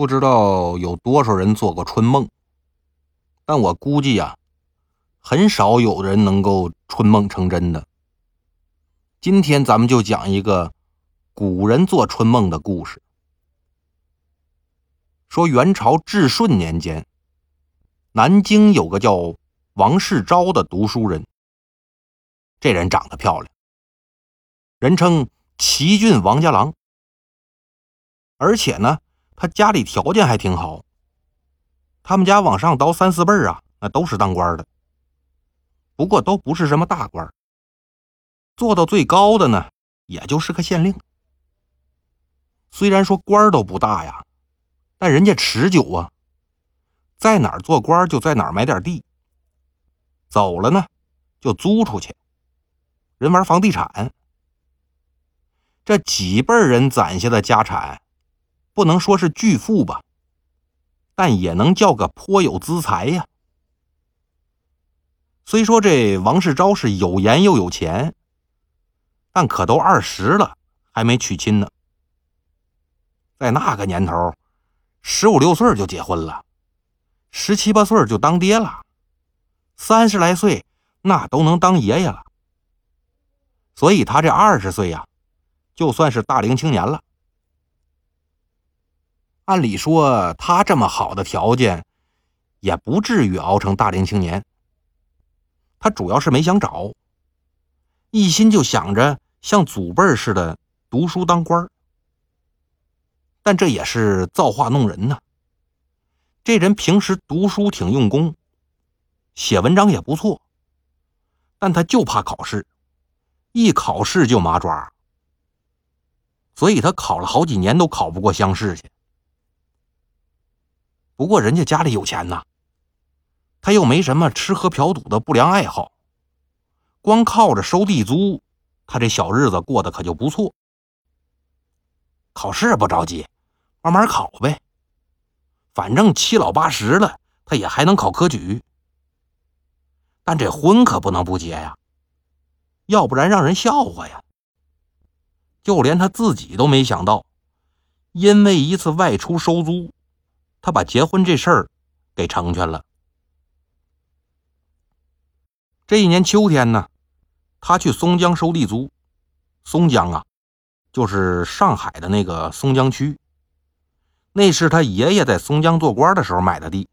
不知道有多少人做过春梦，但我估计呀，很少有人能够春梦成真的。今天咱们就讲一个古人做春梦的故事。说元朝至顺年间，南京有个叫王世昭的读书人，这人长得漂亮，人称齐郡王家郎，而且呢。他家里条件还挺好，他们家往上倒三四辈儿啊，那都是当官的，不过都不是什么大官，做到最高的呢，也就是个县令。虽然说官都不大呀，但人家持久啊，在哪儿做官就在哪儿买点地，走了呢就租出去，人玩房地产，这几辈人攒下的家产。不能说是巨富吧，但也能叫个颇有资财呀。虽说这王世昭是有颜又有钱，但可都二十了，还没娶亲呢。在那个年头，十五六岁就结婚了，十七八岁就当爹了，三十来岁那都能当爷爷了。所以他这二十岁呀，就算是大龄青年了。按理说，他这么好的条件，也不至于熬成大龄青年。他主要是没想找，一心就想着像祖辈似的读书当官但这也是造化弄人呐。这人平时读书挺用功，写文章也不错，但他就怕考试，一考试就麻抓，所以他考了好几年都考不过乡试去。不过人家家里有钱呐，他又没什么吃喝嫖赌的不良爱好，光靠着收地租，他这小日子过得可就不错。考试不着急，慢慢考呗，反正七老八十了，他也还能考科举。但这婚可不能不结呀，要不然让人笑话呀。就连他自己都没想到，因为一次外出收租。他把结婚这事儿给成全了。这一年秋天呢，他去松江收地租。松江啊，就是上海的那个松江区。那是他爷爷在松江做官的时候买的地。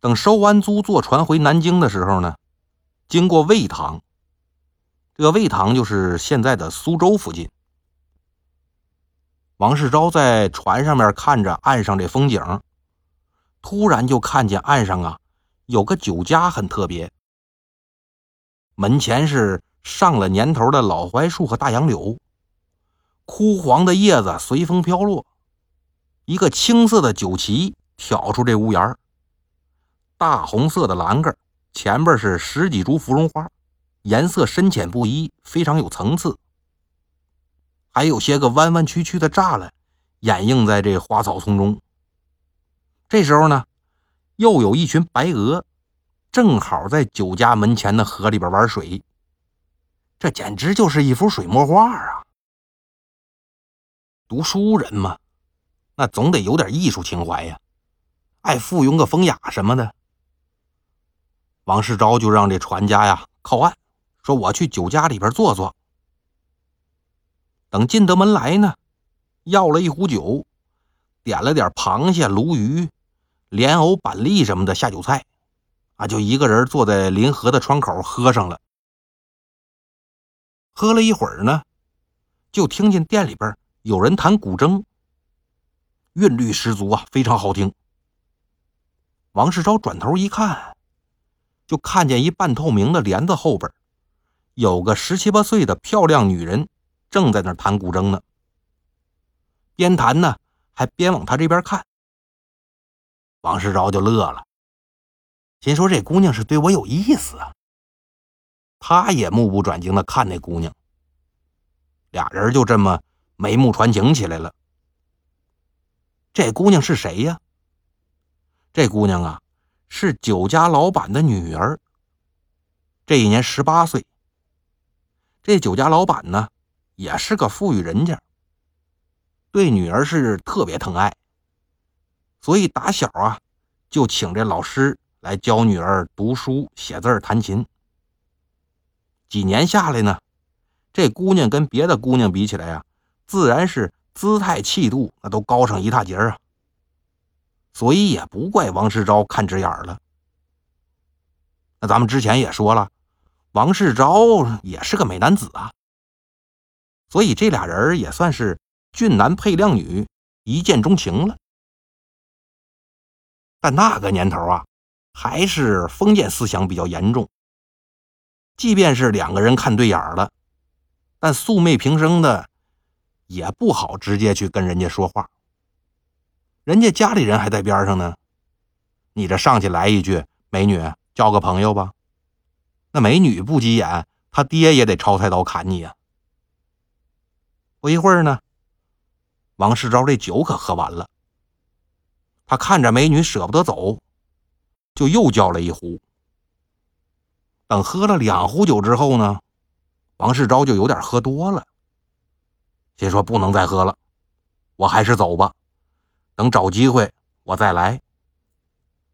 等收完租，坐船回南京的时候呢，经过魏塘。这个魏塘就是现在的苏州附近。王世昭在船上面看着岸上这风景，突然就看见岸上啊有个酒家很特别。门前是上了年头的老槐树和大杨柳，枯黄的叶子随风飘落。一个青色的酒旗挑出这屋檐大红色的栏杆前边是十几株芙蓉花，颜色深浅不一，非常有层次。还有些个弯弯曲曲的栅栏，掩映在这花草丛中。这时候呢，又有一群白鹅，正好在酒家门前的河里边玩水。这简直就是一幅水墨画啊！读书人嘛，那总得有点艺术情怀呀，爱附庸个风雅什么的。王世昭就让这船家呀靠岸，说：“我去酒家里边坐坐。”等进得门来呢，要了一壶酒，点了点螃蟹、鲈鱼、莲藕、板栗什么的下酒菜，啊，就一个人坐在临河的窗口喝上了。喝了一会儿呢，就听见店里边有人弹古筝，韵律十足啊，非常好听。王世超转头一看，就看见一半透明的帘子后边，有个十七八岁的漂亮女人。正在那弹古筝呢，边弹呢还边往他这边看。王世昭就乐了，心说这姑娘是对我有意思啊。他也目不转睛的看那姑娘，俩人就这么眉目传情起来了。这姑娘是谁呀？这姑娘啊，是酒家老板的女儿，这一年十八岁。这酒家老板呢？也是个富裕人家，对女儿是特别疼爱，所以打小啊就请这老师来教女儿读书、写字、弹琴。几年下来呢，这姑娘跟别的姑娘比起来呀，自然是姿态气度那都高上一大截啊。所以也不怪王世昭看直眼了。那咱们之前也说了，王世昭也是个美男子啊，所以这俩人也算是俊男配靓女，一见钟情了。但那个年头啊，还是封建思想比较严重。即便是两个人看对眼了，但素昧平生的也不好直接去跟人家说话。人家家里人还在边上呢，你这上去来一句“美女”。交个朋友吧，那美女不急眼，他爹也得抄菜刀砍你呀。不一会儿呢，王世昭这酒可喝完了，他看着美女舍不得走，就又叫了一壶。等喝了两壶酒之后呢，王世昭就有点喝多了，心说不能再喝了，我还是走吧，等找机会我再来。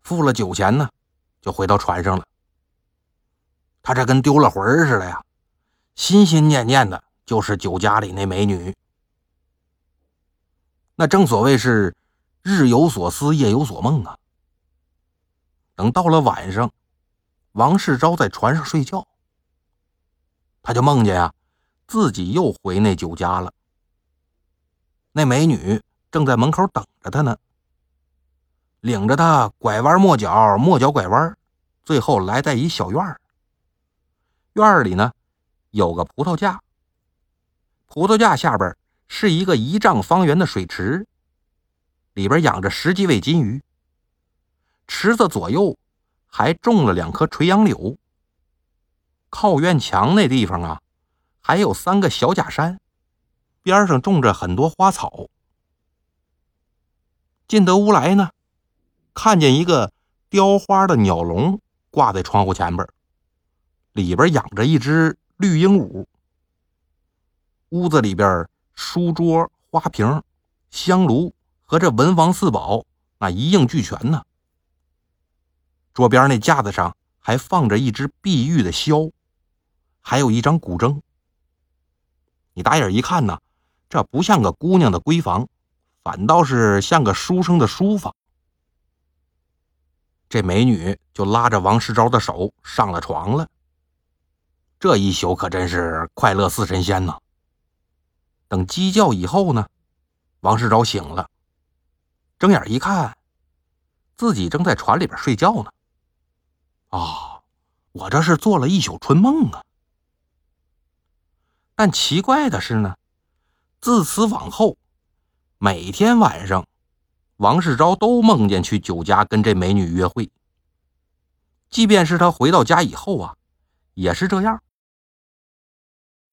付了酒钱呢。就回到船上了。他这跟丢了魂似的呀，心心念念的就是酒家里那美女。那正所谓是日有所思，夜有所梦啊。等到了晚上，王世昭在船上睡觉，他就梦见呀，自己又回那酒家了。那美女正在门口等着他呢。领着他拐弯抹角，抹角拐弯，最后来在一小院儿。院儿里呢，有个葡萄架。葡萄架下边是一个一丈方圆的水池，里边养着十几尾金鱼。池子左右还种了两棵垂杨柳。靠院墙那地方啊，还有三个小假山，边上种着很多花草。进得屋来呢。看见一个雕花的鸟笼挂在窗户前边，里边养着一只绿鹦鹉。屋子里边书桌、花瓶、香炉和这文房四宝那一应俱全呢。桌边那架子上还放着一只碧玉的箫，还有一张古筝。你打眼一看呢，这不像个姑娘的闺房，反倒是像个书生的书房。这美女就拉着王世昭的手上了床了。这一宿可真是快乐似神仙呐！等鸡叫以后呢，王世昭醒了，睁眼一看，自己正在船里边睡觉呢。啊，我这是做了一宿春梦啊！但奇怪的是呢，自此往后，每天晚上。王世昭都梦见去酒家跟这美女约会，即便是他回到家以后啊，也是这样。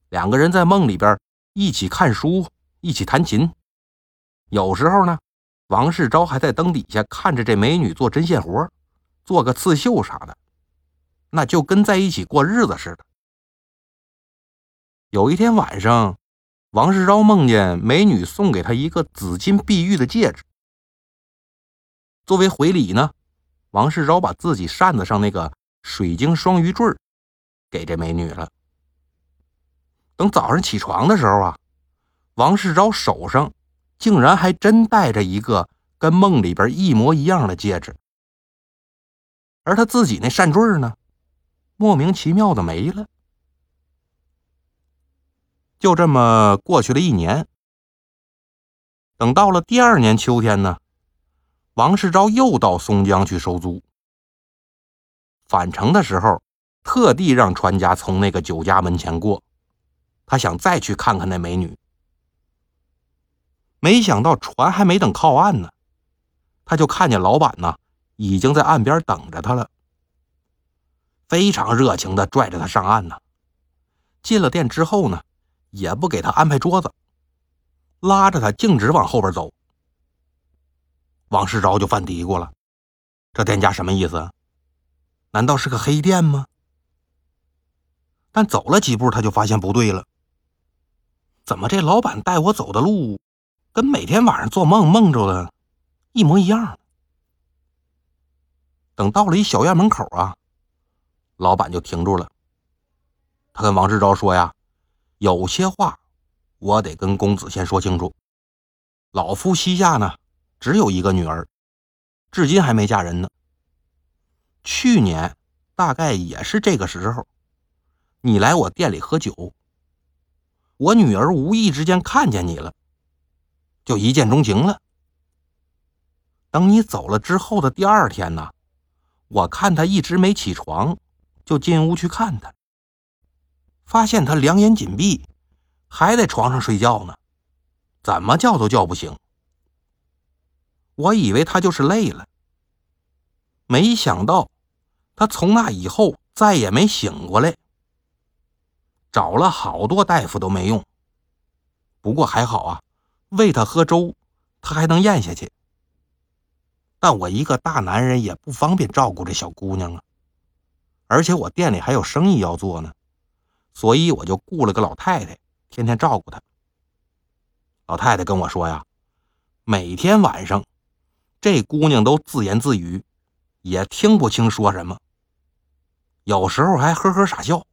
两个人在梦里边一起看书，一起弹琴，有时候呢，王世昭还在灯底下看着这美女做针线活，做个刺绣啥的，那就跟在一起过日子似的。有一天晚上，王世昭梦见美女送给他一个紫金碧玉的戒指。作为回礼呢，王世昭把自己扇子上那个水晶双鱼坠给这美女了。等早上起床的时候啊，王世昭手上竟然还真戴着一个跟梦里边一模一样的戒指，而他自己那扇坠呢，莫名其妙的没了。就这么过去了一年，等到了第二年秋天呢。王世昭又到松江去收租。返程的时候，特地让船家从那个酒家门前过，他想再去看看那美女。没想到船还没等靠岸呢，他就看见老板呢已经在岸边等着他了，非常热情的拽着他上岸呢。进了店之后呢，也不给他安排桌子，拉着他径直往后边走。王世昭就犯嘀咕了：“这店家什么意思？难道是个黑店吗？”但走了几步，他就发现不对了。怎么这老板带我走的路跟每天晚上做梦梦着的一模一样。等到了一小院门口啊，老板就停住了。他跟王志昭说呀：“有些话我得跟公子先说清楚。老夫膝下呢，只有一个女儿，至今还没嫁人呢。去年大概也是这个时候，你来我店里喝酒，我女儿无意之间看见你了，就一见钟情了。等你走了之后的第二天呢，我看她一直没起床，就进屋去看她。”发现他两眼紧闭，还在床上睡觉呢，怎么叫都叫不醒。我以为他就是累了，没想到他从那以后再也没醒过来。找了好多大夫都没用，不过还好啊，喂他喝粥，他还能咽下去。但我一个大男人也不方便照顾这小姑娘啊，而且我店里还有生意要做呢。所以我就雇了个老太太，天天照顾她。老太太跟我说呀，每天晚上，这姑娘都自言自语，也听不清说什么，有时候还呵呵傻笑。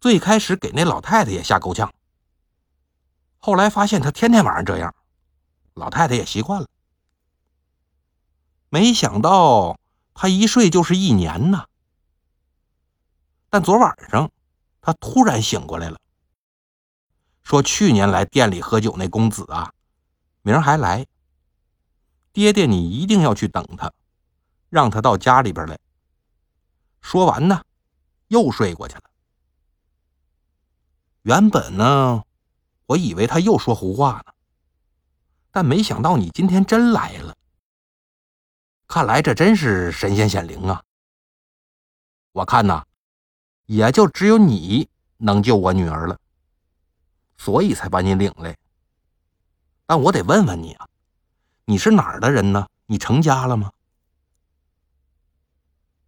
最开始给那老太太也吓够呛，后来发现她天天晚上这样，老太太也习惯了。没想到她一睡就是一年呢。但昨晚上。他突然醒过来了，说：“去年来店里喝酒那公子啊，明儿还来。爹爹，你一定要去等他，让他到家里边来。”说完呢，又睡过去了。原本呢，我以为他又说胡话呢，但没想到你今天真来了。看来这真是神仙显灵啊！我看呐。也就只有你能救我女儿了，所以才把你领来。但我得问问你啊，你是哪儿的人呢？你成家了吗？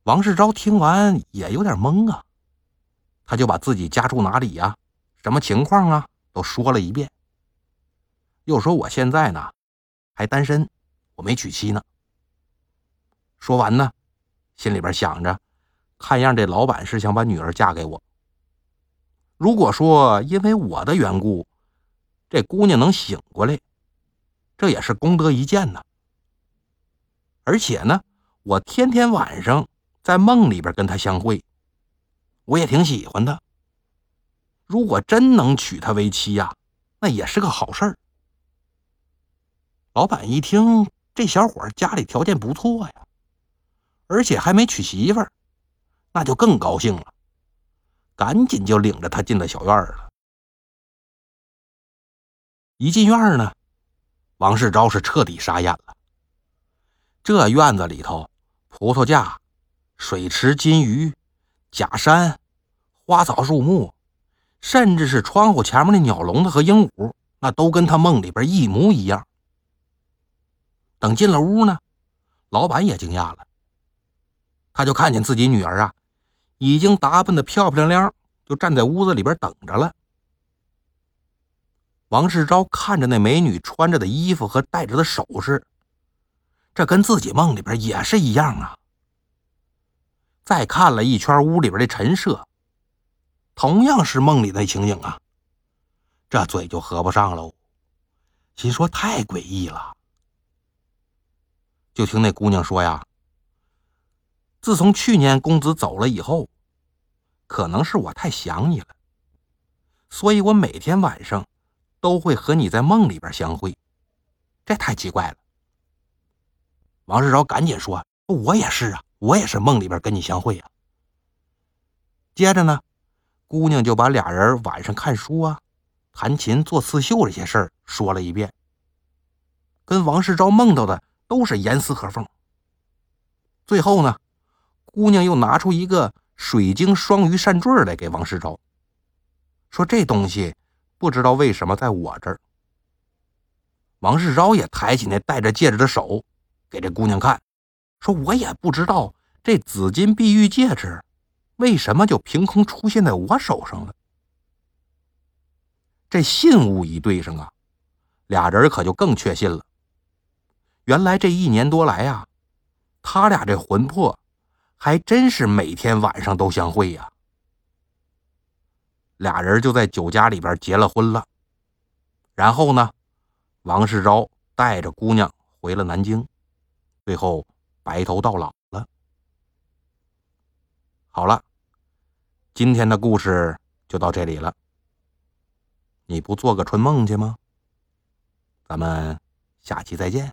王世昭听完也有点懵啊，他就把自己家住哪里呀、什么情况啊，都说了一遍。又说我现在呢还单身，我没娶妻呢。说完呢，心里边想着。看样，这老板是想把女儿嫁给我。如果说因为我的缘故，这姑娘能醒过来，这也是功德一件呢。而且呢，我天天晚上在梦里边跟她相会，我也挺喜欢她。如果真能娶她为妻呀，那也是个好事儿。老板一听，这小伙家里条件不错呀，而且还没娶媳妇儿。那就更高兴了，赶紧就领着他进了小院了。一进院呢，王世昭是彻底傻眼了。这院子里头，葡萄架、水池、金鱼、假山、花草树木，甚至是窗户前面的鸟笼子和鹦鹉，那都跟他梦里边一模一样。等进了屋呢，老板也惊讶了，他就看见自己女儿啊。已经打扮的漂漂亮亮，就站在屋子里边等着了。王世昭看着那美女穿着的衣服和戴着的首饰，这跟自己梦里边也是一样啊。再看了一圈屋里边的陈设，同样是梦里的情景啊，这嘴就合不上喽，心说太诡异了。就听那姑娘说呀。自从去年公子走了以后，可能是我太想你了，所以我每天晚上都会和你在梦里边相会，这太奇怪了。王世昭赶紧说：“我也是啊，我也是梦里边跟你相会啊。”接着呢，姑娘就把俩人晚上看书啊、弹琴、做刺绣这些事儿说了一遍，跟王世昭梦到的都是严丝合缝。最后呢。姑娘又拿出一个水晶双鱼扇坠来给王世昭，说：“这东西不知道为什么在我这儿。”王世昭也抬起那戴着戒指的手，给这姑娘看，说：“我也不知道这紫金碧玉戒指为什么就凭空出现在我手上了。”这信物一对上啊，俩人可就更确信了。原来这一年多来呀，他俩这魂魄还真是每天晚上都相会呀。俩人就在酒家里边结了婚了。然后呢，王世昭带着姑娘回了南京，最后白头到老了。好了，今天的故事就到这里了。你不做个春梦去吗？咱们下期再见。